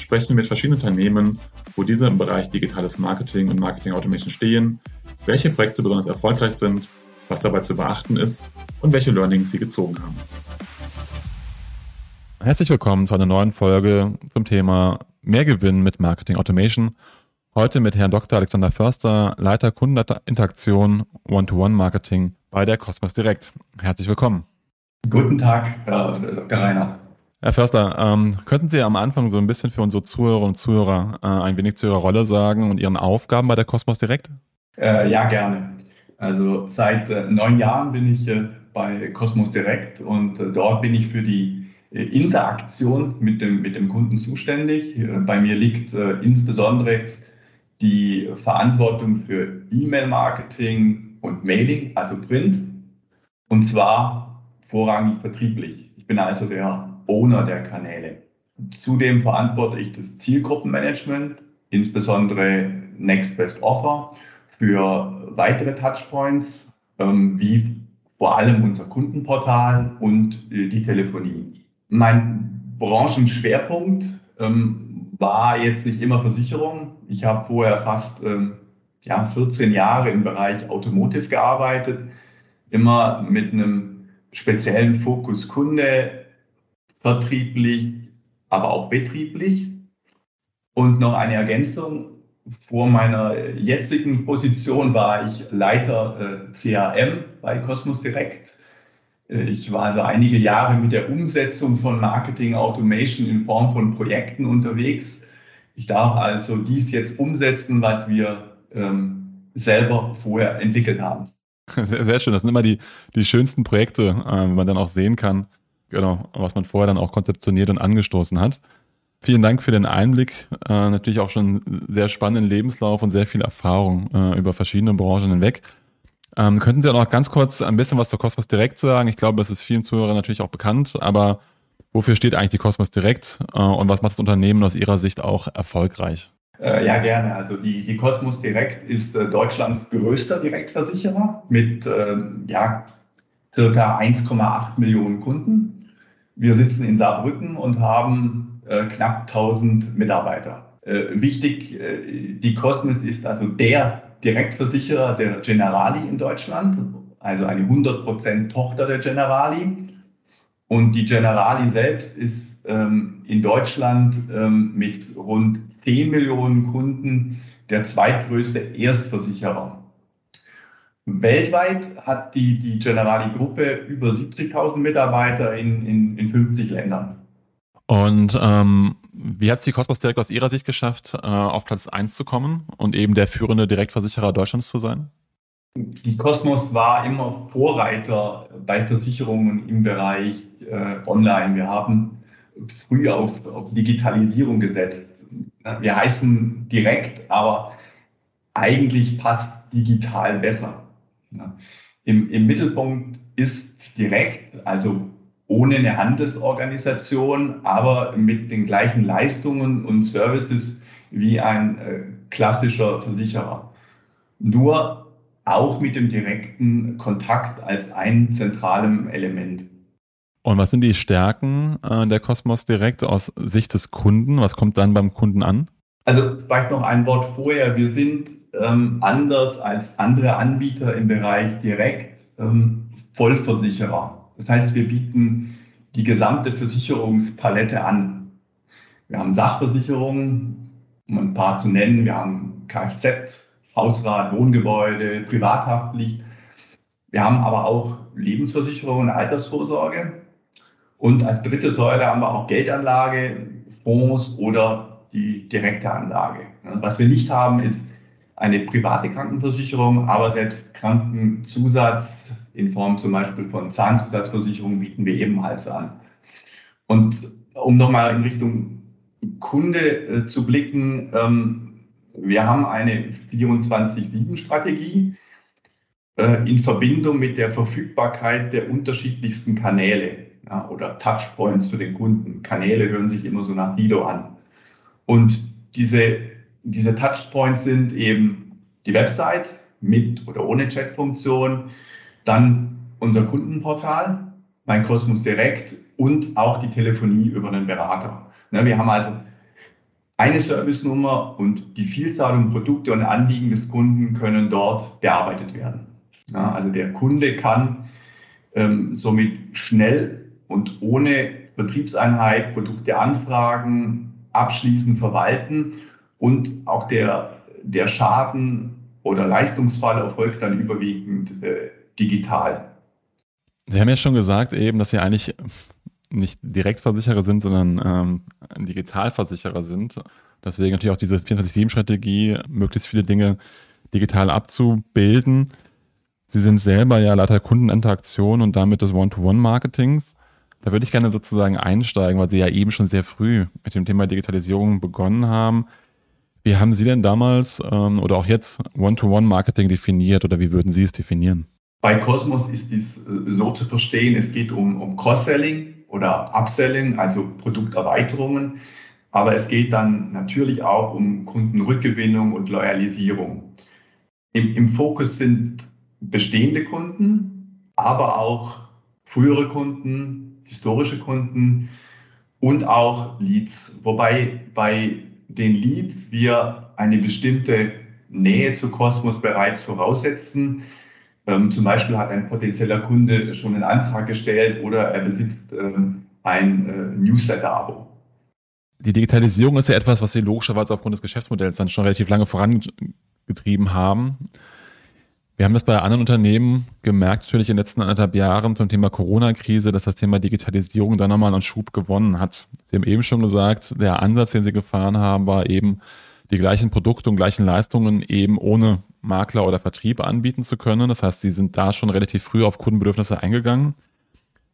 sprechen wir mit verschiedenen Unternehmen, wo diese im Bereich digitales Marketing und Marketing Automation stehen, welche Projekte besonders erfolgreich sind, was dabei zu beachten ist und welche Learnings sie gezogen haben. Herzlich willkommen zu einer neuen Folge zum Thema Mehrgewinn mit Marketing Automation. Heute mit Herrn Dr. Alexander Förster, Leiter Kundeninteraktion One-to-One-Marketing bei der Cosmos Direct. Herzlich willkommen. Guten Tag, Herr Dr. Rainer. Herr Förster, ähm, könnten Sie am Anfang so ein bisschen für unsere Zuhörer und Zuhörer äh, ein wenig zu Ihrer Rolle sagen und Ihren Aufgaben bei der Cosmos Direct? Äh, ja, gerne. Also seit äh, neun Jahren bin ich äh, bei Cosmos Direct und äh, dort bin ich für die äh, Interaktion mit dem, mit dem Kunden zuständig. bei mir liegt insbesondere die Verantwortung für E-Mail-Marketing und Mailing, also Print, und zwar vorrangig vertrieblich. Ich bin also der Owner der Kanäle. Zudem verantworte ich das Zielgruppenmanagement, insbesondere Next Best Offer, für weitere Touchpoints, ähm, wie vor allem unser Kundenportal und äh, die Telefonie. Mein Branchenschwerpunkt ähm, war jetzt nicht immer Versicherung. Ich habe vorher fast ähm, ja, 14 Jahre im Bereich Automotive gearbeitet, immer mit einem speziellen Fokus Kunde, vertrieblich, aber auch betrieblich. Und noch eine Ergänzung. Vor meiner jetzigen Position war ich Leiter äh, CRM bei Cosmos Direct. Äh, ich war also einige Jahre mit der Umsetzung von Marketing Automation in Form von Projekten unterwegs. Ich darf also dies jetzt umsetzen, was wir ähm, selber vorher entwickelt haben. Sehr, sehr, schön. Das sind immer die, die schönsten Projekte, äh, wenn man dann auch sehen kann, genau, was man vorher dann auch konzeptioniert und angestoßen hat. Vielen Dank für den Einblick. Äh, natürlich auch schon sehr spannenden Lebenslauf und sehr viel Erfahrung äh, über verschiedene Branchen hinweg. Ähm, könnten Sie auch noch ganz kurz ein bisschen was zur Cosmos Direct sagen? Ich glaube, es ist vielen Zuhörern natürlich auch bekannt, aber wofür steht eigentlich die Cosmos Direct äh, und was macht das Unternehmen aus Ihrer Sicht auch erfolgreich? Äh, ja, gerne. Also die, die Cosmos Direct ist äh, Deutschlands größter Direktversicherer mit äh, ja, circa 1,8 Millionen Kunden. Wir sitzen in Saarbrücken und haben äh, knapp 1000 Mitarbeiter. Äh, wichtig, die Cosmos ist also der Direktversicherer der Generali in Deutschland, also eine 100% Tochter der Generali. Und die Generali selbst ist ähm, in Deutschland ähm, mit rund 10 Millionen Kunden der zweitgrößte Erstversicherer. Weltweit hat die, die Generali-Gruppe über 70.000 Mitarbeiter in, in, in 50 Ländern. Und ähm, wie hat es die Cosmos direkt aus Ihrer Sicht geschafft, äh, auf Platz 1 zu kommen und eben der führende Direktversicherer Deutschlands zu sein? Die Cosmos war immer Vorreiter bei Versicherungen im Bereich äh, Online. Wir haben früh auf, auf Digitalisierung gesetzt. Wir heißen direkt, aber eigentlich passt digital besser. Im, Im Mittelpunkt ist direkt, also ohne eine Handelsorganisation, aber mit den gleichen Leistungen und Services wie ein äh, klassischer Versicherer. Nur auch mit dem direkten Kontakt als ein zentralem Element. Und was sind die Stärken äh, der Cosmos Direkt aus Sicht des Kunden? Was kommt dann beim Kunden an? Also vielleicht noch ein Wort vorher. Wir sind ähm, anders als andere Anbieter im Bereich Direkt ähm, Vollversicherer. Das heißt, wir bieten die gesamte Versicherungspalette an. Wir haben Sachversicherungen, um ein paar zu nennen. Wir haben Kfz, Hausrat, Wohngebäude, Privathaftpflicht. Wir haben aber auch Lebensversicherung und Altersvorsorge. Und als dritte Säule haben wir auch Geldanlage, Fonds oder die direkte Anlage. Was wir nicht haben, ist eine private Krankenversicherung, aber selbst Krankenzusatz in Form zum Beispiel von Zahnzusatzversicherungen bieten wir ebenfalls an. Und um nochmal in Richtung Kunde äh, zu blicken, ähm, wir haben eine 24-7-Strategie äh, in Verbindung mit der Verfügbarkeit der unterschiedlichsten Kanäle ja, oder Touchpoints für den Kunden. Kanäle hören sich immer so nach Dido an. Und diese, diese Touchpoints sind eben die Website mit oder ohne Chatfunktion, dann unser Kundenportal, mein Cosmos Direkt und auch die Telefonie über einen Berater. Ne, wir haben also eine Servicenummer und die Vielzahl von Produkte und Anliegen des Kunden können dort bearbeitet werden. Also der Kunde kann ähm, somit schnell und ohne Betriebseinheit Produkte anfragen, abschließen, verwalten und auch der, der Schaden oder Leistungsfall erfolgt dann überwiegend äh, digital. Sie haben ja schon gesagt eben, dass Sie eigentlich nicht Direktversicherer sind, sondern ähm, Digitalversicherer sind. Deswegen natürlich auch diese 24-7-Strategie, möglichst viele Dinge digital abzubilden. Sie sind selber ja Leiter Kundeninteraktion und damit des One-to-One-Marketings. Da würde ich gerne sozusagen einsteigen, weil Sie ja eben schon sehr früh mit dem Thema Digitalisierung begonnen haben. Wie haben Sie denn damals ähm, oder auch jetzt One-to-One-Marketing definiert oder wie würden Sie es definieren? Bei Cosmos ist dies äh, so zu verstehen, es geht um, um Cross-Selling oder Upselling, also Produkterweiterungen. Aber es geht dann natürlich auch um Kundenrückgewinnung und Loyalisierung. Im, im Fokus sind bestehende Kunden, aber auch frühere Kunden, historische Kunden und auch Leads. Wobei bei den Leads wir eine bestimmte Nähe zu Cosmos bereits voraussetzen. Ähm, zum Beispiel hat ein potenzieller Kunde schon einen Antrag gestellt oder er besitzt ähm, ein äh, Newsletter-Abo. Die Digitalisierung ist ja etwas, was Sie logischerweise aufgrund des Geschäftsmodells dann schon relativ lange vorangetrieben haben. Wir haben das bei anderen Unternehmen gemerkt, natürlich in den letzten anderthalb Jahren zum Thema Corona-Krise, dass das Thema Digitalisierung dann nochmal einen Schub gewonnen hat. Sie haben eben schon gesagt, der Ansatz, den Sie gefahren haben, war eben, die gleichen Produkte und gleichen Leistungen eben ohne Makler oder Vertrieb anbieten zu können. Das heißt, Sie sind da schon relativ früh auf Kundenbedürfnisse eingegangen.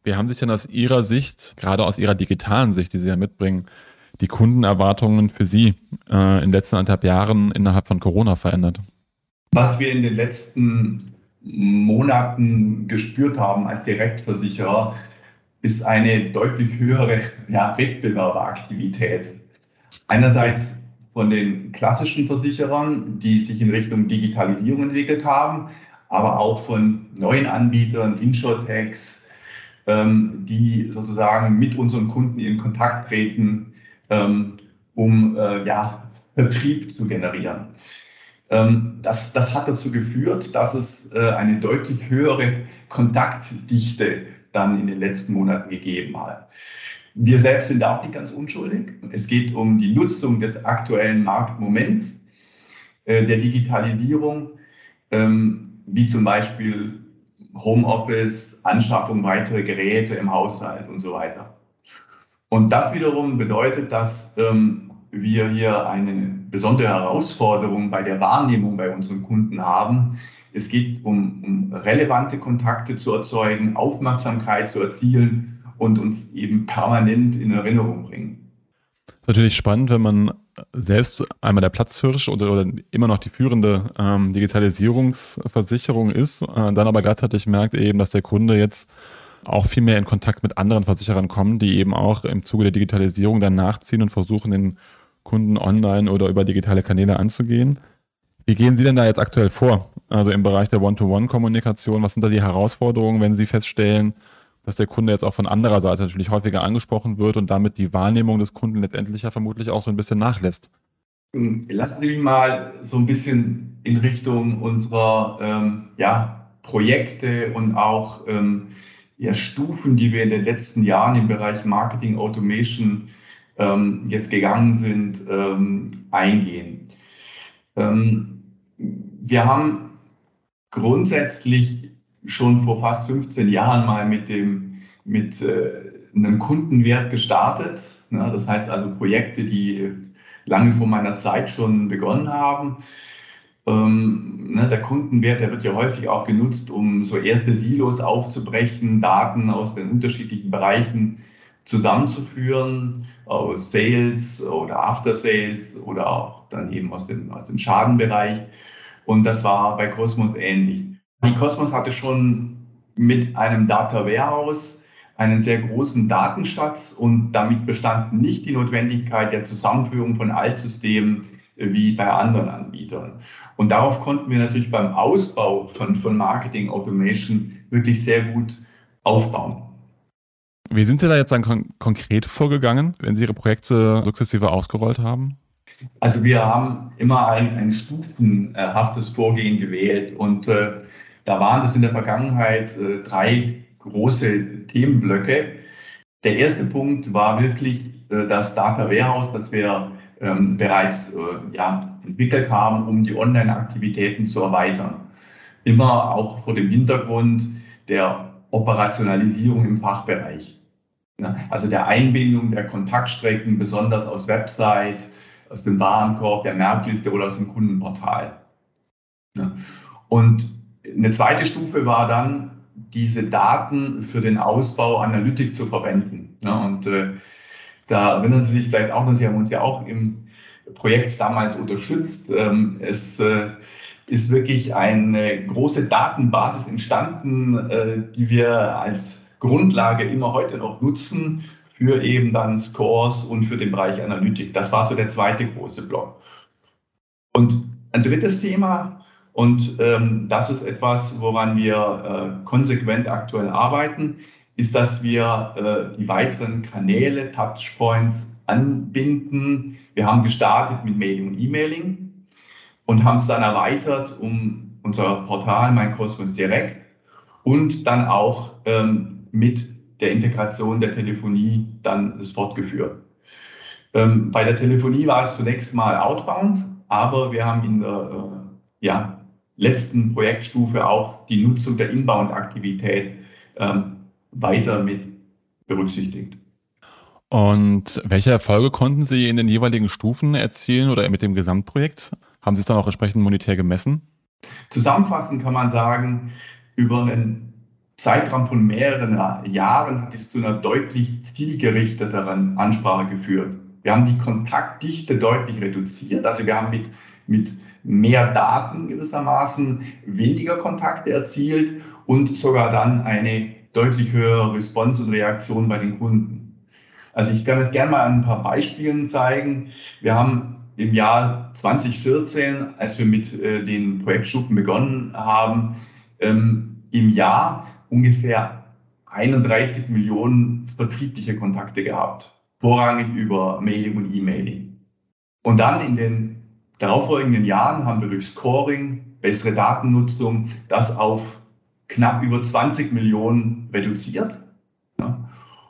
Wie haben sich denn aus Ihrer Sicht, gerade aus Ihrer digitalen Sicht, die Sie ja mitbringen, die Kundenerwartungen für Sie äh, in den letzten anderthalb Jahren innerhalb von Corona verändert? Was wir in den letzten Monaten gespürt haben als Direktversicherer, ist eine deutlich höhere ja, Wettbewerberaktivität. Einerseits von den klassischen Versicherern, die sich in Richtung Digitalisierung entwickelt haben, aber auch von neuen Anbietern, Insurtechs, ähm, die sozusagen mit unseren Kunden in Kontakt treten, ähm, um äh, ja, Vertrieb zu generieren. Ähm, das, das hat dazu geführt, dass es äh, eine deutlich höhere Kontaktdichte dann in den letzten Monaten gegeben hat. Wir selbst sind auch nicht ganz unschuldig. Es geht um die Nutzung des aktuellen Marktmoments, äh, der Digitalisierung, ähm, wie zum Beispiel Homeoffice, Anschaffung weiterer Geräte im Haushalt und so weiter. Und das wiederum bedeutet, dass ähm, wir hier eine besondere Herausforderung bei der Wahrnehmung bei unseren Kunden haben. Es geht um, um relevante Kontakte zu erzeugen, Aufmerksamkeit zu erzielen und uns eben permanent in Erinnerung bringen. Das ist natürlich spannend, wenn man selbst einmal der Platzhirsch oder, oder immer noch die führende ähm, Digitalisierungsversicherung ist, äh, dann aber gleichzeitig merkt eben, dass der Kunde jetzt auch viel mehr in Kontakt mit anderen Versicherern kommt, die eben auch im Zuge der Digitalisierung dann nachziehen und versuchen, den Kunden online oder über digitale Kanäle anzugehen. Wie gehen Sie denn da jetzt aktuell vor? Also im Bereich der One-to-One-Kommunikation, was sind da die Herausforderungen, wenn Sie feststellen, dass der Kunde jetzt auch von anderer Seite natürlich häufiger angesprochen wird und damit die Wahrnehmung des Kunden letztendlich ja vermutlich auch so ein bisschen nachlässt. Ähm, lassen Sie mich mal so ein bisschen in Richtung unserer ähm, ja, Projekte und auch ähm, ja, Stufen, die wir in den letzten Jahren im Bereich Marketing Automation ähm, jetzt gegangen sind, ähm, eingehen. Ähm, wir haben grundsätzlich schon vor fast 15 Jahren mal mit dem mit äh, einem Kundenwert gestartet. Ne? Das heißt also Projekte, die lange vor meiner Zeit schon begonnen haben. Ähm, ne, der Kundenwert, der wird ja häufig auch genutzt, um so erste Silos aufzubrechen, Daten aus den unterschiedlichen Bereichen zusammenzuführen aus Sales oder After Sales oder auch dann eben aus dem, aus dem Schadenbereich. Und das war bei Cosmos ähnlich. Die Cosmos hatte schon mit einem Data Warehouse einen sehr großen Datenschatz und damit bestand nicht die Notwendigkeit der Zusammenführung von Altsystemen wie bei anderen Anbietern. Und darauf konnten wir natürlich beim Ausbau von, von Marketing Automation wirklich sehr gut aufbauen. Wie sind Sie da jetzt dann kon konkret vorgegangen, wenn Sie Ihre Projekte sukzessive ausgerollt haben? Also wir haben immer ein, ein stufenhaftes Vorgehen gewählt und äh, da waren es in der Vergangenheit äh, drei große Themenblöcke. Der erste Punkt war wirklich äh, das Data Warehouse, das wir ähm, bereits äh, ja, entwickelt haben, um die Online-Aktivitäten zu erweitern. Immer auch vor dem Hintergrund der Operationalisierung im Fachbereich. Ja, also der Einbindung der Kontaktstrecken, besonders aus Website, aus dem Warenkorb, der Merkliste oder aus dem Kundenportal. Ja. Und eine zweite Stufe war dann, diese Daten für den Ausbau Analytik zu verwenden. Ja, und äh, da erinnern Sie sich vielleicht auch noch, Sie haben uns ja auch im Projekt damals unterstützt. Ähm, es äh, ist wirklich eine große Datenbasis entstanden, äh, die wir als Grundlage immer heute noch nutzen für eben dann Scores und für den Bereich Analytik. Das war so der zweite große Block. Und ein drittes Thema, und ähm, das ist etwas, woran wir äh, konsequent aktuell arbeiten, ist, dass wir äh, die weiteren Kanäle, Touchpoints anbinden. Wir haben gestartet mit Mailing und E-Mailing und haben es dann erweitert um unser Portal Mein Cosmos Direct und dann auch ähm, mit der Integration der Telefonie dann das fortgeführt. Ähm, bei der Telefonie war es zunächst mal outbound, aber wir haben in der äh, ja, letzten Projektstufe auch die Nutzung der Inbound-Aktivität ähm, weiter mit berücksichtigt. Und welche Erfolge konnten Sie in den jeweiligen Stufen erzielen oder mit dem Gesamtprojekt? Haben Sie es dann auch entsprechend monetär gemessen? Zusammenfassend kann man sagen, über einen Zeitraum von mehreren Jahren hat es zu einer deutlich zielgerichteteren Ansprache geführt. Wir haben die Kontaktdichte deutlich reduziert. Also wir haben mit, mit mehr Daten gewissermaßen weniger Kontakte erzielt und sogar dann eine deutlich höhere Response und Reaktion bei den Kunden. Also ich kann es gerne mal an ein paar Beispielen zeigen. Wir haben im Jahr 2014, als wir mit äh, den Projektstufen begonnen haben, ähm, im Jahr ungefähr 31 Millionen vertriebliche Kontakte gehabt, vorrangig über Mailing und E-Mailing. Und dann in den darauffolgenden Jahren haben wir durch Scoring, bessere Datennutzung das auf knapp über 20 Millionen reduziert.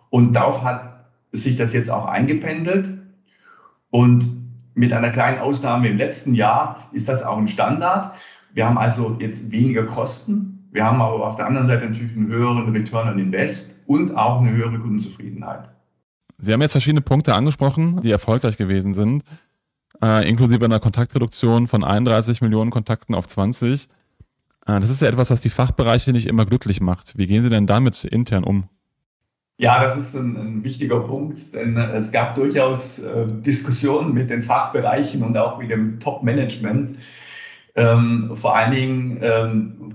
Und darauf hat sich das jetzt auch eingependelt. Und mit einer kleinen Ausnahme im letzten Jahr ist das auch ein Standard. Wir haben also jetzt weniger Kosten. Wir haben aber auf der anderen Seite natürlich einen höheren Return on Invest und auch eine höhere Kundenzufriedenheit. Sie haben jetzt verschiedene Punkte angesprochen, die erfolgreich gewesen sind äh, inklusive einer Kontaktreduktion von 31 Millionen Kontakten auf 20. Äh, das ist ja etwas, was die Fachbereiche nicht immer glücklich macht. Wie gehen Sie denn damit intern um? Ja, das ist ein, ein wichtiger Punkt, denn äh, es gab durchaus äh, Diskussionen mit den Fachbereichen und auch mit dem Top-Management. Ähm, vor allen Dingen ähm,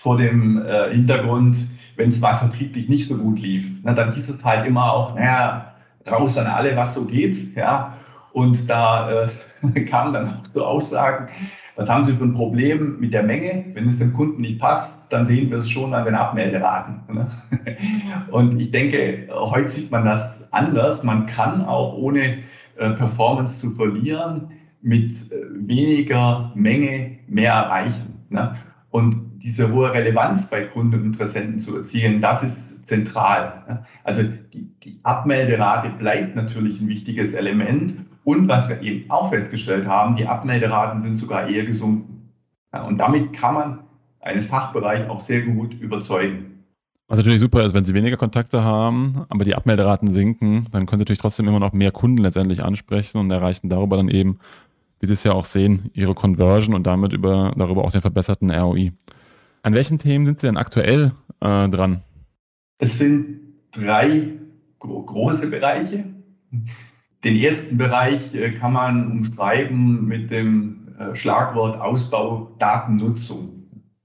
vor dem äh, Hintergrund, wenn es mal vertrieblich nicht so gut lief, na, dann hieß es halt immer auch, naja, raus an alle, was so geht. Ja, und da äh, kamen dann auch so Aussagen, was haben Sie für ein Problem mit der Menge? Wenn es dem Kunden nicht passt, dann sehen wir es schon an den Abmelderaten. Ne? Und ich denke, heute sieht man das anders. Man kann auch ohne äh, Performance zu verlieren mit äh, weniger Menge mehr erreichen. Ne? Und diese hohe Relevanz bei Kunden und Interessenten zu erzielen, das ist zentral. Also die, die Abmelderate bleibt natürlich ein wichtiges Element und was wir eben auch festgestellt haben, die Abmelderaten sind sogar eher gesunken. Und damit kann man einen Fachbereich auch sehr gut überzeugen. Was natürlich super ist, wenn Sie weniger Kontakte haben, aber die Abmelderaten sinken, dann können Sie natürlich trotzdem immer noch mehr Kunden letztendlich ansprechen und erreichen darüber dann eben, wie Sie es ja auch sehen, Ihre Conversion und damit über, darüber auch den verbesserten ROI. An welchen Themen sind Sie denn aktuell äh, dran? Es sind drei gro große Bereiche. Den ersten Bereich äh, kann man umschreiben mit dem äh, Schlagwort Ausbau Datennutzung.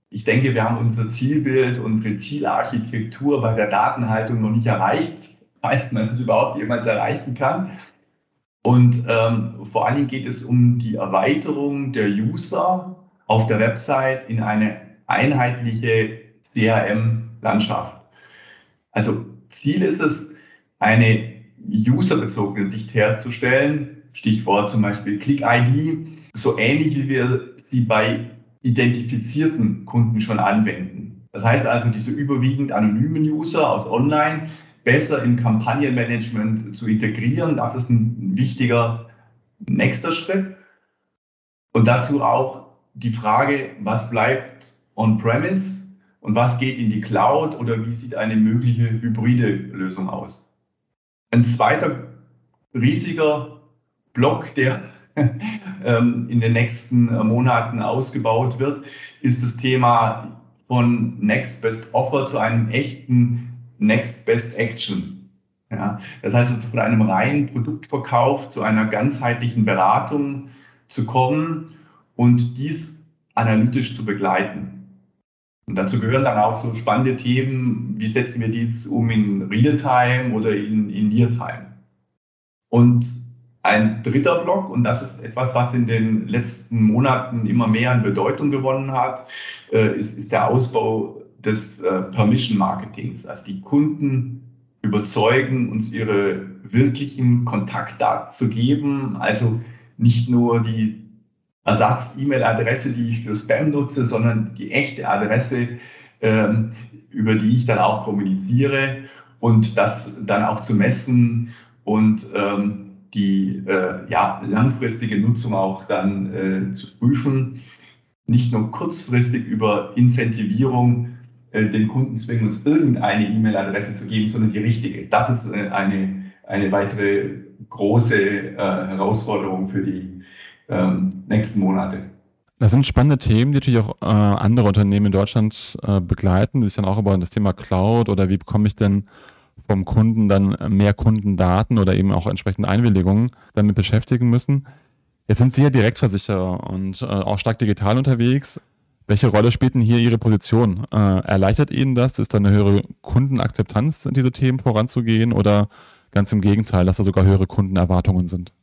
Ich denke, wir haben unser Zielbild, unsere Zielarchitektur bei der Datenhaltung noch nicht erreicht. Weiß man es überhaupt jemals erreichen kann. Und ähm, vor Dingen geht es um die Erweiterung der User auf der Website in eine einheitliche CRM-Landschaft. Also Ziel ist es, eine userbezogene Sicht herzustellen. Stichwort zum Beispiel Click-ID, so ähnlich wie wir sie bei identifizierten Kunden schon anwenden. Das heißt also, diese überwiegend anonymen User aus Online besser im Kampagnenmanagement zu integrieren, das ist ein wichtiger nächster Schritt. Und dazu auch die Frage, was bleibt on-premise und was geht in die Cloud oder wie sieht eine mögliche hybride Lösung aus. Ein zweiter riesiger Block, der ähm, in den nächsten Monaten ausgebaut wird, ist das Thema von Next Best Offer zu einem echten Next Best Action. Ja, das heißt, von einem reinen Produktverkauf zu einer ganzheitlichen Beratung zu kommen und dies analytisch zu begleiten. Und dazu gehören dann auch so spannende Themen, wie setzen wir die jetzt um in Realtime oder in, in Neartime. Und ein dritter Block, und das ist etwas, was in den letzten Monaten immer mehr an Bedeutung gewonnen hat, äh, ist, ist der Ausbau des äh, Permission Marketings. Also die Kunden überzeugen, uns ihre wirklichen Kontaktdaten zu geben. Also nicht nur die Ersatz-E-Mail-Adresse, die ich für Spam nutze, sondern die echte Adresse, ähm, über die ich dann auch kommuniziere und das dann auch zu messen und ähm, die äh, ja, langfristige Nutzung auch dann äh, zu prüfen. Nicht nur kurzfristig über Incentivierung äh, den Kunden zwingen, uns irgendeine E-Mail-Adresse zu geben, sondern die richtige. Das ist äh, eine, eine weitere große äh, Herausforderung für die ähm, nächsten Monate. Das sind spannende Themen, die natürlich auch äh, andere Unternehmen in Deutschland äh, begleiten, die sich dann auch über das Thema Cloud oder wie bekomme ich denn vom Kunden dann mehr Kundendaten oder eben auch entsprechende Einwilligungen damit beschäftigen müssen. Jetzt sind Sie ja Direktversicherer und äh, auch stark digital unterwegs. Welche Rolle spielt denn hier Ihre Position? Äh, erleichtert Ihnen das? Ist da eine höhere Kundenakzeptanz, diese Themen voranzugehen oder ganz im Gegenteil, dass da sogar höhere Kundenerwartungen sind?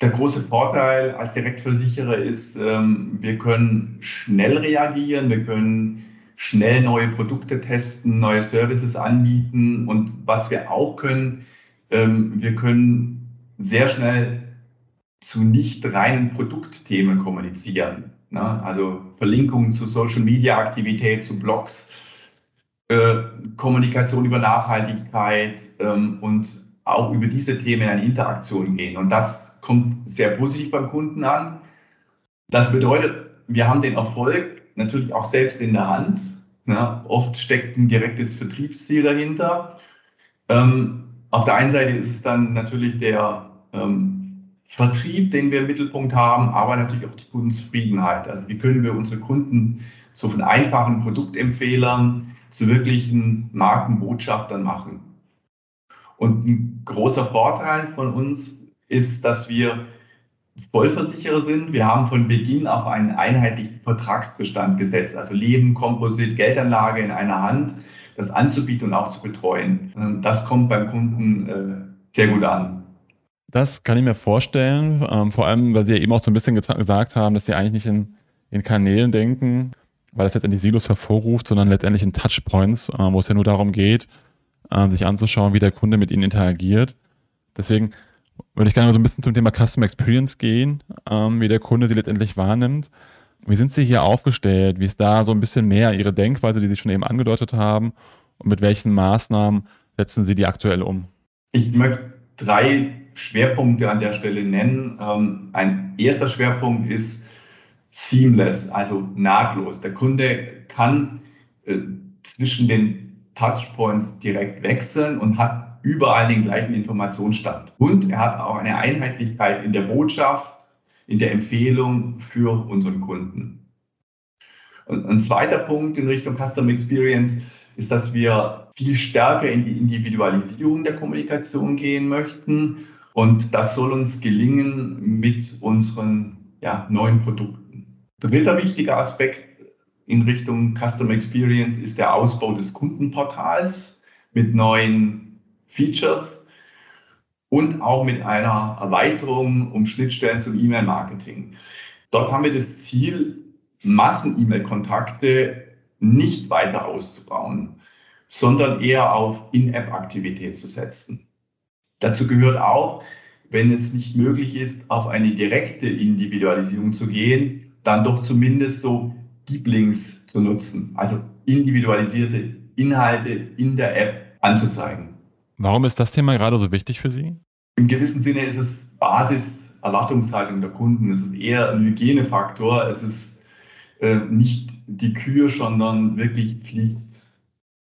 Der große Vorteil als Direktversicherer ist, ähm, wir können schnell reagieren, wir können schnell neue Produkte testen, neue Services anbieten. Und was wir auch können, ähm, wir können sehr schnell zu nicht reinen Produktthemen kommunizieren. Ne? Also Verlinkungen zu Social Media Aktivität, zu Blogs, äh, Kommunikation über Nachhaltigkeit ähm, und auch über diese Themen in eine Interaktion gehen. Und das kommt sehr positiv beim Kunden an. Das bedeutet, wir haben den Erfolg, natürlich auch selbst in der Hand. Ja, oft steckt ein direktes Vertriebsziel dahinter. Ähm, auf der einen Seite ist es dann natürlich der ähm, Vertrieb, den wir im Mittelpunkt haben, aber natürlich auch die Kundenzufriedenheit. Also wie können wir unsere Kunden so von einfachen Produktempfehlern zu wirklichen Markenbotschaftern machen. Und ein großer Vorteil von uns ist, dass wir Vollversicherer sind. Wir haben von Beginn auf einen einheitlichen Vertragsbestand gesetzt, also Leben, Komposit, Geldanlage in einer Hand, das anzubieten und auch zu betreuen. Das kommt beim Kunden äh, sehr gut an. Das kann ich mir vorstellen, ähm, vor allem, weil Sie ja eben auch so ein bisschen gesagt haben, dass Sie eigentlich nicht in, in Kanälen denken, weil das letztendlich Silos hervorruft, sondern letztendlich in Touchpoints, äh, wo es ja nur darum geht, äh, sich anzuschauen, wie der Kunde mit Ihnen interagiert. Deswegen würde ich gerne so ein bisschen zum Thema Customer Experience gehen, ähm, wie der Kunde sie letztendlich wahrnimmt. Wie sind Sie hier aufgestellt? Wie ist da so ein bisschen mehr Ihre Denkweise, die Sie schon eben angedeutet haben? Und mit welchen Maßnahmen setzen Sie die aktuell um? Ich möchte drei Schwerpunkte an der Stelle nennen. Ähm, ein erster Schwerpunkt ist seamless, also nahtlos. Der Kunde kann äh, zwischen den Touchpoints direkt wechseln und hat überall den gleichen Informationsstand. Und er hat auch eine Einheitlichkeit in der Botschaft, in der Empfehlung für unseren Kunden. Und ein zweiter Punkt in Richtung Customer Experience. ist, dass wir viel stärker in die Individualisierung der Kommunikation gehen möchten. Und das soll uns gelingen mit unseren ja, neuen Produkten. Dritter wichtiger Aspekt in Richtung Customer Experience ist der Ausbau des Kundenportals mit neuen Features und auch mit einer Erweiterung um Schnittstellen zum E-Mail-Marketing. Dort haben wir das Ziel, Massen-E-Mail-Kontakte nicht weiter auszubauen, sondern eher auf In-App-Aktivität zu setzen. Dazu gehört auch, wenn es nicht möglich ist, auf eine direkte Individualisierung zu gehen, dann doch zumindest so Deep Links zu nutzen, also individualisierte Inhalte in der App anzuzeigen. Warum ist das Thema gerade so wichtig für Sie? Im gewissen Sinne ist es Basis Erwartungshaltung der Kunden. Es ist eher ein Hygienefaktor. Es ist äh, nicht die Kühe, sondern wirklich Pflicht.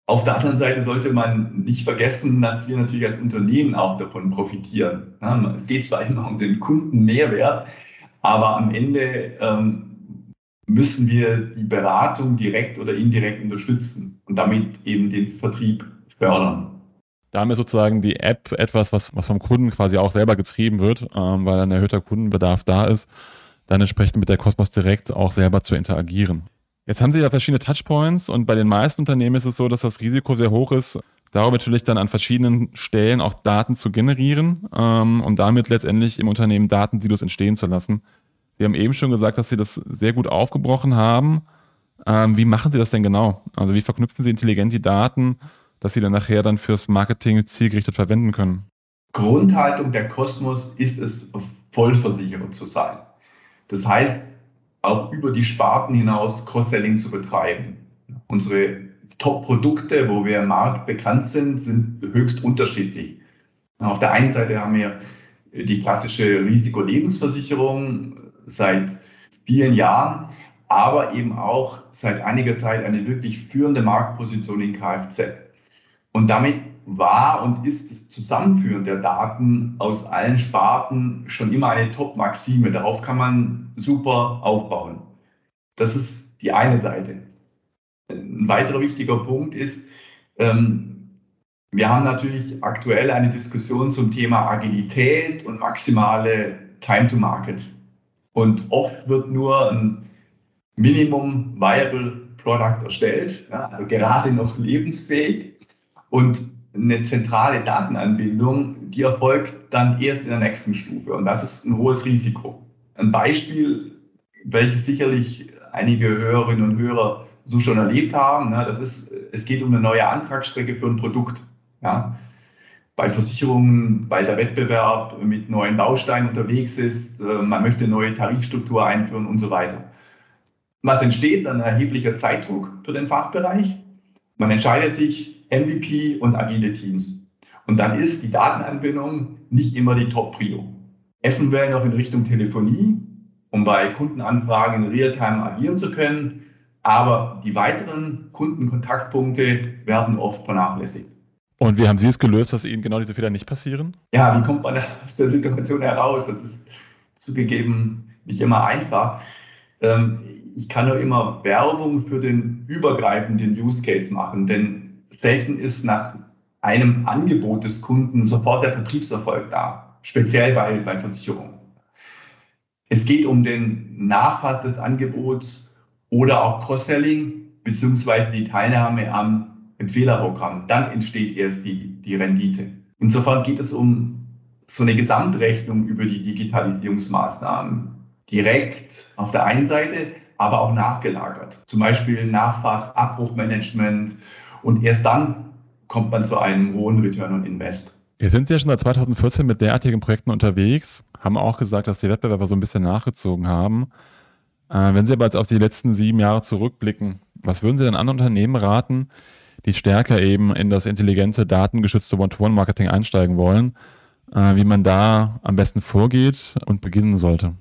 Auf der anderen Seite sollte man nicht vergessen, dass wir natürlich als Unternehmen auch davon profitieren. Ja, es geht zwar immer um den Kundenmehrwert, aber am Ende ähm, müssen wir die Beratung direkt oder indirekt unterstützen und damit eben den Vertrieb fördern. Damit sozusagen die App etwas, was, was vom Kunden quasi auch selber getrieben wird, ähm, weil ein erhöhter Kundenbedarf da ist, dann entsprechend mit der Cosmos direkt auch selber zu interagieren. Jetzt haben Sie ja verschiedene Touchpoints und bei den meisten Unternehmen ist es so, dass das Risiko sehr hoch ist, darüber natürlich dann an verschiedenen Stellen auch Daten zu generieren ähm, und damit letztendlich im Unternehmen Datensilos entstehen zu lassen. Sie haben eben schon gesagt, dass Sie das sehr gut aufgebrochen haben. Ähm, wie machen Sie das denn genau? Also wie verknüpfen Sie intelligent die Daten, dass Sie dann nachher dann fürs Marketing zielgerichtet verwenden können? Grundhaltung der Kosmos ist es, Vollversicherer zu sein. Das heißt, auch über die Sparten hinaus Cross-Selling zu betreiben. Unsere Top-Produkte, wo wir im Markt bekannt sind, sind höchst unterschiedlich. Auf der einen Seite haben wir die klassische Risikolebensversicherung seit vielen Jahren, aber eben auch seit einiger Zeit eine wirklich führende Marktposition in Kfz. Und damit war und ist das Zusammenführen der Daten aus allen Sparten schon immer eine Top-Maxime. Darauf kann man super aufbauen. Das ist die eine Seite. Ein weiterer wichtiger Punkt ist, ähm, wir haben natürlich aktuell eine Diskussion zum Thema Agilität und maximale Time to Market. Und oft wird nur ein Minimum Viable Product erstellt, also gerade noch lebensfähig. Und eine zentrale Datenanbindung, die erfolgt dann erst in der nächsten Stufe. Und das ist ein hohes Risiko. Ein Beispiel, welches sicherlich einige Hörerinnen und Hörer so schon erlebt haben, ne, das ist, es geht um eine neue Antragsstrecke für ein Produkt. Ja. Bei Versicherungen, weil der Wettbewerb mit neuen Bausteinen unterwegs ist, äh, man möchte neue Tarifstruktur einführen und so weiter. Was entsteht? Ein erheblicher Zeitdruck für den Fachbereich. Man entscheidet sich, MVP und agile Teams. Und dann ist die Datenanbindung nicht immer die Top-Prio. Eventuell noch in Richtung Telefonie, um bei Kundenanfragen in Realtime agieren zu können. Aber die weiteren Kundenkontaktpunkte werden oft vernachlässigt. Und wie haben Sie es gelöst, dass Ihnen genau diese Fehler nicht passieren? Ja, wie kommt man aus der Situation heraus? Das ist zugegeben nicht immer einfach. Ähm, ich kann nur immer Werbung für den übergreifenden Use Case machen, denn selten ist nach einem Angebot des Kunden sofort der Vertriebserfolg da, speziell bei, bei Versicherungen. Es geht um den Nachfass des Angebots oder auch Cross-Selling beziehungsweise die Teilnahme am Empfehlerprogramm. Dann entsteht erst die, die Rendite. Insofern geht es um so eine Gesamtrechnung über die Digitalisierungsmaßnahmen. Direkt auf der einen Seite, aber auch nachgelagert. Zum Beispiel Nachfass, Abbruchmanagement und erst dann kommt man zu einem hohen Return on Invest. Ihr sind ja schon seit 2014 mit derartigen Projekten unterwegs, haben auch gesagt, dass die Wettbewerber so ein bisschen nachgezogen haben. Äh, wenn Sie aber jetzt auf die letzten sieben Jahre zurückblicken, was würden Sie denn anderen Unternehmen raten, die stärker eben in das intelligente, datengeschützte One-to-One-Marketing einsteigen wollen, äh, wie man da am besten vorgeht und beginnen sollte?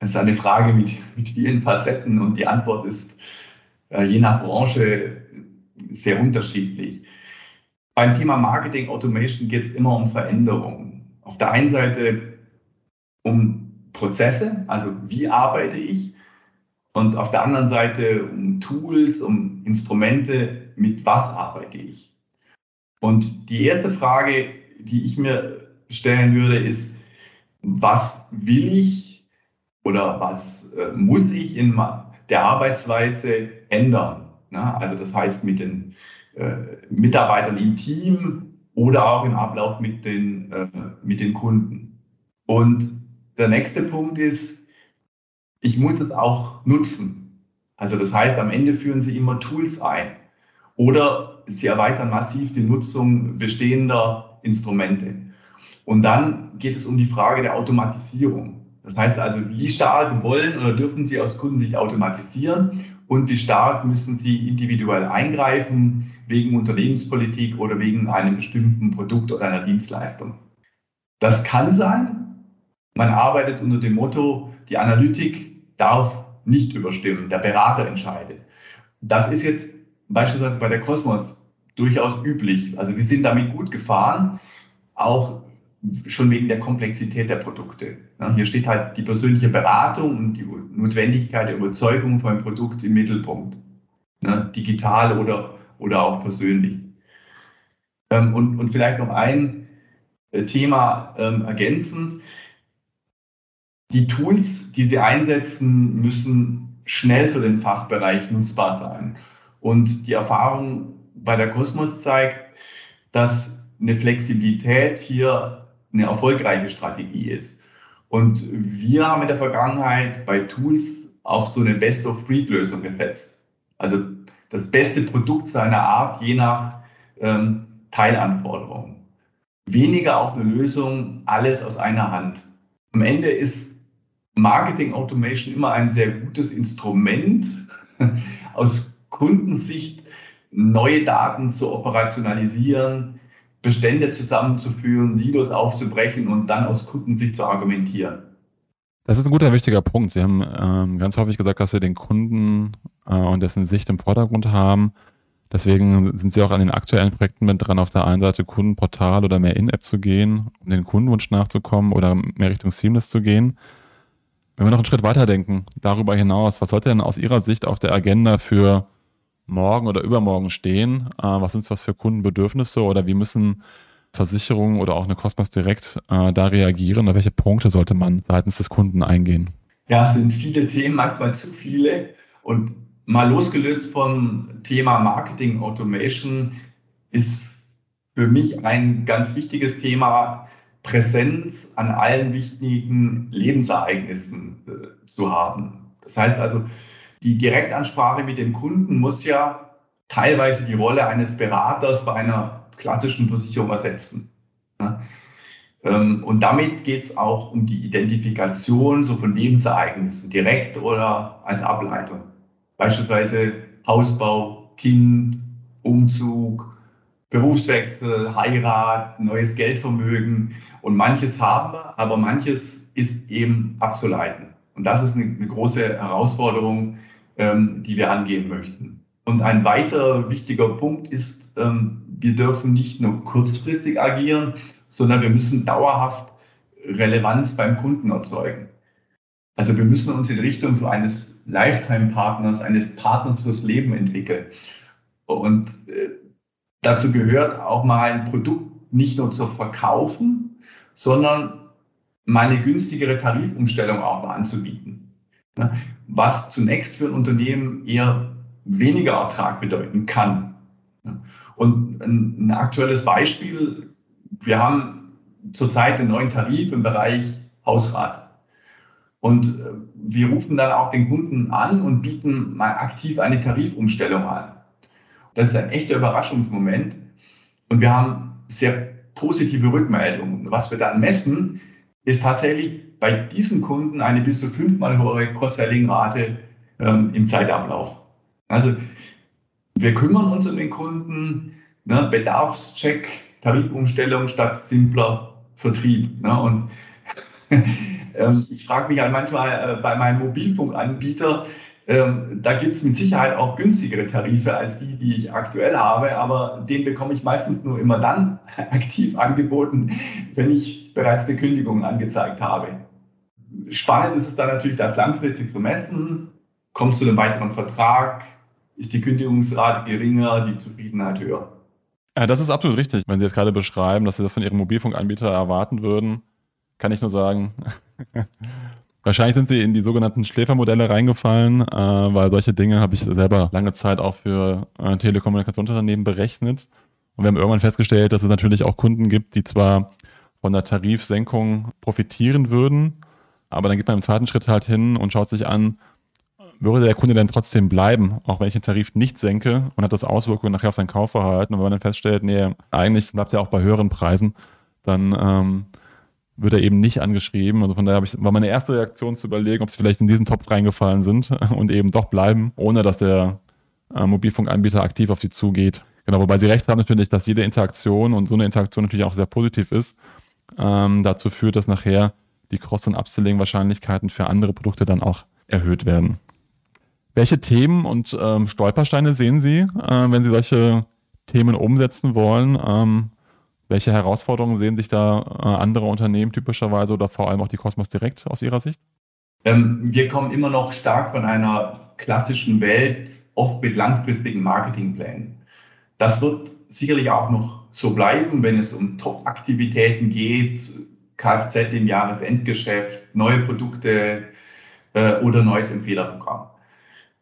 Das ist eine Frage mit, mit vielen Facetten und die Antwort ist äh, je nach Branche sehr unterschiedlich. Beim Thema Marketing Automation geht es immer um Veränderungen. Auf der einen Seite um Prozesse, also wie arbeite ich, und auf der anderen Seite um Tools, um Instrumente, mit was arbeite ich? Und die erste Frage, die ich mir stellen würde, ist, was will ich oder was äh, muss ich in der Arbeitsweise ändern? Na, also das heißt mit den äh, Mitarbeitern im Team oder auch im Ablauf mit den, äh, mit den Kunden. Und der nächste Punkt ist, ich muss es auch nutzen. Also das heißt, am Ende führen Sie immer Tools ein oder Sie erweitern massiv die Nutzung bestehender Instrumente. Und dann geht es um die Frage der Automatisierung. Das heißt also, wie stark wollen oder dürfen Sie aus Kundensicht automatisieren und wie stark müssen Sie individuell eingreifen wegen Unternehmenspolitik oder wegen einem bestimmten Produkt oder einer Dienstleistung. Das kann sein, man arbeitet unter dem Motto, die Analytik darf nicht überstimmen, der Berater entscheidet. Das ist jetzt beispielsweise bei der Cosmos durchaus üblich. Also wir sind damit gut gefahren, auch schon wegen der Komplexität der Produkte. Hier steht halt die persönliche Beratung und die Notwendigkeit der Überzeugung von einem Produkt im Mittelpunkt. Digital oder, oder auch persönlich. Ähm, und, und vielleicht noch ein äh, Thema ähm, ergänzend. Die Tools, die Sie einsetzen, müssen schnell für den Fachbereich nutzbar sein. Und die Erfahrung bei der Kosmos zeigt, dass eine Flexibilität hier eine erfolgreiche Strategie ist. Und wir haben in der Vergangenheit bei Tools auf so eine Best-of-Breed-Lösung gesetzt. Also das beste Produkt seiner Art je nach ähm, Teilanforderung. Weniger auf eine Lösung, alles aus einer Hand. Am Ende ist Marketing Automation immer ein sehr gutes Instrument aus Kundensicht, neue Daten zu operationalisieren, Bestände zusammenzuführen, Silos aufzubrechen und dann aus Kundensicht zu argumentieren. Das ist ein guter, wichtiger Punkt. Sie haben ähm, ganz häufig gesagt, dass Sie den Kunden äh, und dessen Sicht im Vordergrund haben. Deswegen sind Sie auch an den aktuellen Projekten mit dran, auf der einen Seite Kundenportal oder mehr In-App zu gehen, um den Kundenwunsch nachzukommen oder mehr Richtung Seamless zu gehen. Wenn wir noch einen Schritt weiter denken, darüber hinaus, was sollte denn aus Ihrer Sicht auf der Agenda für morgen oder übermorgen stehen? Äh, was sind was für Kundenbedürfnisse oder wie müssen Versicherungen oder auch eine Cosmos Direkt äh, da reagieren? Oder welche Punkte sollte man seitens des Kunden eingehen? Ja, es sind viele Themen, manchmal zu viele. Und mal losgelöst vom Thema Marketing Automation ist für mich ein ganz wichtiges Thema, Präsenz an allen wichtigen Lebensereignissen äh, zu haben. Das heißt also, die Direktansprache mit dem Kunden muss ja teilweise die Rolle eines Beraters bei einer klassischen Versicherung ersetzen. Ähm, und damit geht es auch um die Identifikation so von Lebensereignissen, direkt oder als Ableitung. Beispielsweise Hausbau, Kind, Umzug, Berufswechsel, Heirat, neues Geldvermögen. Und manches haben wir, aber manches ist eben abzuleiten. Und das ist eine, eine große Herausforderung, ähm, die wir angehen möchten. Und ein weiterer wichtiger Punkt ist, ähm, wir dürfen nicht nur kurzfristig agieren, sondern wir müssen dauerhaft Relevanz beim Kunden erzeugen. Also wir müssen uns in Richtung so eines Lifetime-Partners, eines Partners fürs Leben entwickeln. Und äh, dazu gehört auch mal ein Produkt nicht nur zu verkaufen, sondern mal eine günstigere Tarifumstellung auch mal anzubieten. Was zunächst für ein Unternehmen eher weniger Ertrag bedeuten kann. Und ein, aktuelles Beispiel, wir haben zurzeit einen neuen Tarif im Bereich Hausrat. Und äh, wir rufen dann auch den Kunden an und bieten mal aktiv eine Tarifumstellung an. Das ist ein echter Überraschungsmoment. Und wir haben sehr positive Rückmeldungen. Was wir dann messen, ist tatsächlich bei diesen Kunden eine bis zu fünfmal höhere Cross-Selling-Rate ähm, im Zeitablauf. Also wir kümmern uns um den Kunden, ne, Bedarfscheck, Tarifumstellung statt simpler Vertrieb. Ne, und ähm, ich frage mich halt manchmal äh, bei meinem Mobilfunkanbieter, ähm, da gibt es mit Sicherheit auch günstigere Tarife als die, die ich aktuell habe, aber den bekomme ich meistens nur immer dann aktiv angeboten, wenn ich bereits eine Kündigung angezeigt habe. Spannend ist es dann natürlich, das langfristig zu messen, kommt zu einem weiteren Vertrag, ist die Kündigungsrate geringer, die Zufriedenheit höher. Ja, das ist absolut richtig. Wenn Sie jetzt gerade beschreiben, dass Sie das von Ihrem Mobilfunkanbieter erwarten würden, kann ich nur sagen, wahrscheinlich sind Sie in die sogenannten Schläfermodelle reingefallen, äh, weil solche Dinge habe ich selber lange Zeit auch für äh, Telekommunikationsunternehmen berechnet. Und wir haben irgendwann festgestellt, dass es natürlich auch Kunden gibt, die zwar von der Tarifsenkung profitieren würden, aber dann geht man im zweiten Schritt halt hin und schaut sich an, würde der Kunde denn trotzdem bleiben, auch wenn ich den Tarif nicht senke und hat das Auswirkungen nachher auf sein Kaufverhalten. Und wenn man dann feststellt, nee, eigentlich bleibt er auch bei höheren Preisen, dann ähm, wird er eben nicht angeschrieben. Also von daher ich, war meine erste Reaktion zu überlegen, ob sie vielleicht in diesen Topf reingefallen sind und eben doch bleiben, ohne dass der äh, Mobilfunkanbieter aktiv auf sie zugeht. Genau, wobei sie recht haben natürlich, dass jede Interaktion und so eine Interaktion natürlich auch sehr positiv ist, ähm, dazu führt, dass nachher die Cross- und Upselling-Wahrscheinlichkeiten für andere Produkte dann auch erhöht werden. Welche Themen und ähm, Stolpersteine sehen Sie, äh, wenn Sie solche Themen umsetzen wollen? Ähm, welche Herausforderungen sehen sich da äh, andere Unternehmen typischerweise oder vor allem auch die Cosmos Direkt aus Ihrer Sicht? Ähm, wir kommen immer noch stark von einer klassischen Welt, oft mit langfristigen Marketingplänen. Das wird sicherlich auch noch so bleiben, wenn es um Top-Aktivitäten geht, Kfz im Jahresendgeschäft, neue Produkte äh, oder neues Empfehlerprogramm.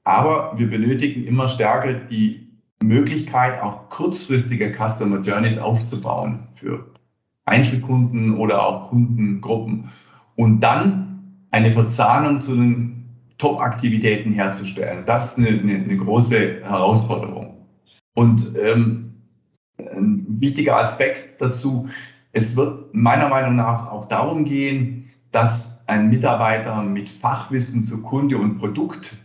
Aber wir benötigen immer stärker die Möglichkeit, auch kurzfristige Customer Journeys aufzubauen für Einzelkunden oder auch Kundengruppen und dann eine Verzahnung zu den Top-Aktivitäten herzustellen. Das ist eine, eine, eine große Herausforderung. Und ähm, ein wichtiger Aspekt dazu, es wird meiner Meinung nach auch darum gehen, dass ein Mitarbeiter mit Fachwissen zu Kunde und Produkt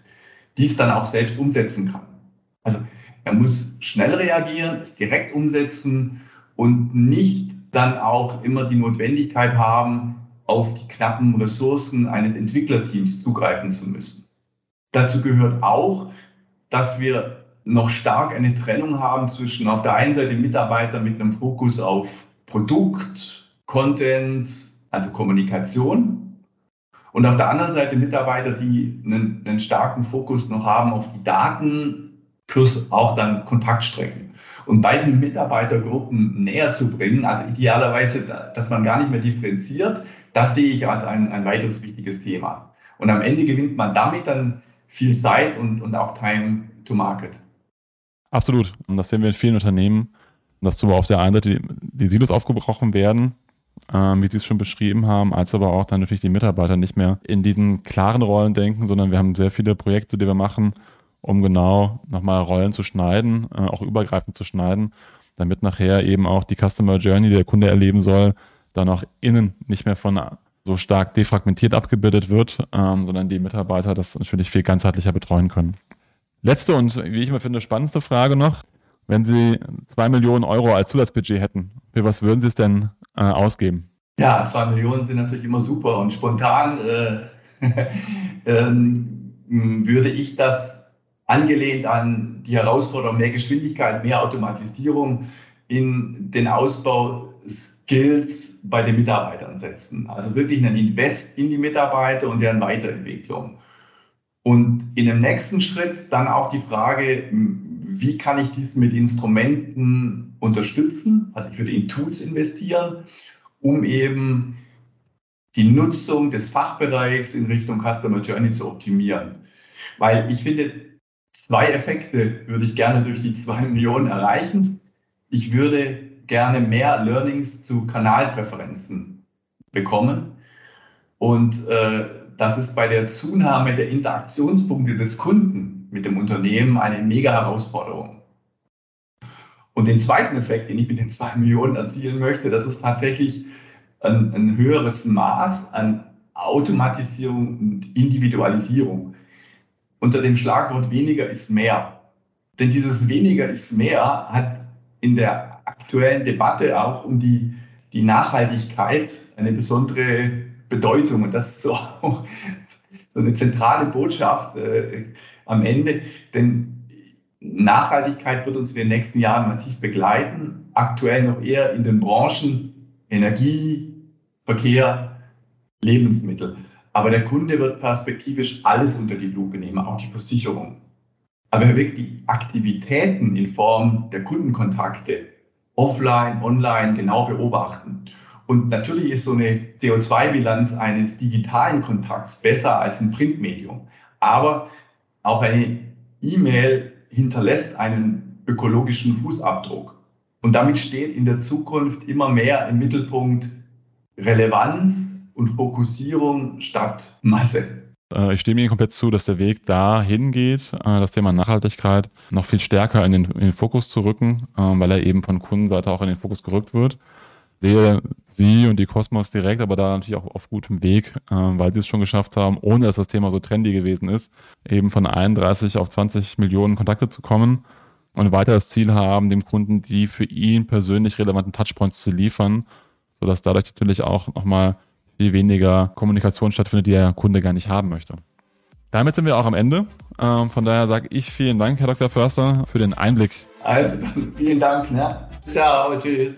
dies dann auch selbst umsetzen kann. Also er muss schnell reagieren, es direkt umsetzen und nicht dann auch immer die Notwendigkeit haben, auf die knappen Ressourcen eines Entwicklerteams zugreifen zu müssen. Dazu gehört auch, dass wir noch stark eine Trennung haben zwischen auf der einen Seite Mitarbeitern mit einem Fokus auf Produkt, Content, also Kommunikation und auf der anderen Seite Mitarbeiter, die einen, einen starken Fokus noch haben auf die Daten plus auch dann Kontaktstrecken. Und beide Mitarbeitergruppen näher zu bringen, also idealerweise, dass man gar nicht mehr differenziert, das sehe ich als ein, ein weiteres wichtiges Thema. Und am Ende gewinnt man damit dann viel Zeit und, und auch Time to Market. Absolut. Und das sehen wir in vielen Unternehmen, dass zwar auf der einen Seite die, die Silos aufgebrochen werden, ähm, wie Sie es schon beschrieben haben, als aber auch dann natürlich die Mitarbeiter nicht mehr in diesen klaren Rollen denken, sondern wir haben sehr viele Projekte, die wir machen, um genau nochmal Rollen zu schneiden, äh, auch übergreifend zu schneiden, damit nachher eben auch die Customer Journey, die der Kunde erleben soll, dann auch innen nicht mehr von so stark defragmentiert abgebildet wird, ähm, sondern die Mitarbeiter das natürlich viel ganzheitlicher betreuen können. Letzte und wie ich immer finde, spannendste Frage noch. Wenn Sie zwei Millionen Euro als Zusatzbudget hätten, für was würden Sie es denn äh, ausgeben? Ja, zwei Millionen sind natürlich immer super und spontan äh, ähm, würde ich das angelehnt an die Herausforderung mehr Geschwindigkeit, mehr Automatisierung in den Ausbau Skills bei den Mitarbeitern setzen. Also wirklich einen Invest in die Mitarbeiter und deren Weiterentwicklung. Und in dem nächsten Schritt dann auch die Frage, wie kann ich dies mit Instrumenten unterstützen? Also ich würde in Tools investieren, um eben die Nutzung des Fachbereichs in Richtung Customer Journey zu optimieren. Weil ich finde, zwei Effekte würde ich gerne durch die zwei Millionen erreichen. Ich würde gerne mehr Learnings zu Kanalpräferenzen bekommen. Und äh, das ist bei der Zunahme der Interaktionspunkte des Kunden mit dem Unternehmen eine mega Herausforderung. Und den zweiten Effekt, den ich mit den zwei Millionen erzielen möchte, das ist tatsächlich ein, ein höheres Maß an Automatisierung und Individualisierung. Unter dem Schlagwort weniger ist mehr. Denn dieses weniger ist mehr hat in der aktuellen Debatte auch um die, die Nachhaltigkeit eine besondere Bedeutung. Und das ist so auch so eine zentrale Botschaft. Am Ende. Denn Nachhaltigkeit wird uns in den nächsten Jahren massiv begleiten. Aktuell noch eher in den Branchen Energie, Verkehr, Lebensmittel. Aber der Kunde wird perspektivisch alles unter die Lupe nehmen, auch die Versicherung. aber wirklich die Aktivitäten in Form der Kundenkontakte offline, online genau beobachten. Und natürlich ist so eine CO2-Bilanz eines digitalen Kontakts besser als ein Printmedium. Aber auch eine E-Mail hinterlässt einen ökologischen Fußabdruck. Und damit steht in der Zukunft immer mehr im Mittelpunkt Relevanz und Fokussierung statt Masse. Äh, ich stimme Ihnen komplett zu, dass der Weg dahin geht, äh, das Thema Nachhaltigkeit noch viel stärker in den, in den Fokus zu rücken, äh, weil er eben von Kundenseite auch in den Fokus gerückt wird. Sehe Sie und die Cosmos direkt, aber da natürlich auch auf gutem Weg, weil Sie es schon geschafft haben, ohne dass das Thema so trendy gewesen ist, eben von 31 auf 20 Millionen Kontakte zu kommen und weiter das Ziel haben, dem Kunden die für ihn persönlich relevanten Touchpoints zu liefern, sodass dadurch natürlich auch nochmal viel weniger Kommunikation stattfindet, die der Kunde gar nicht haben möchte. Damit sind wir auch am Ende. Ähm, von daher sage ich vielen Dank, Herr Dr. Förster, für den Einblick. Also, vielen Dank. Ne? Ciao, tschüss.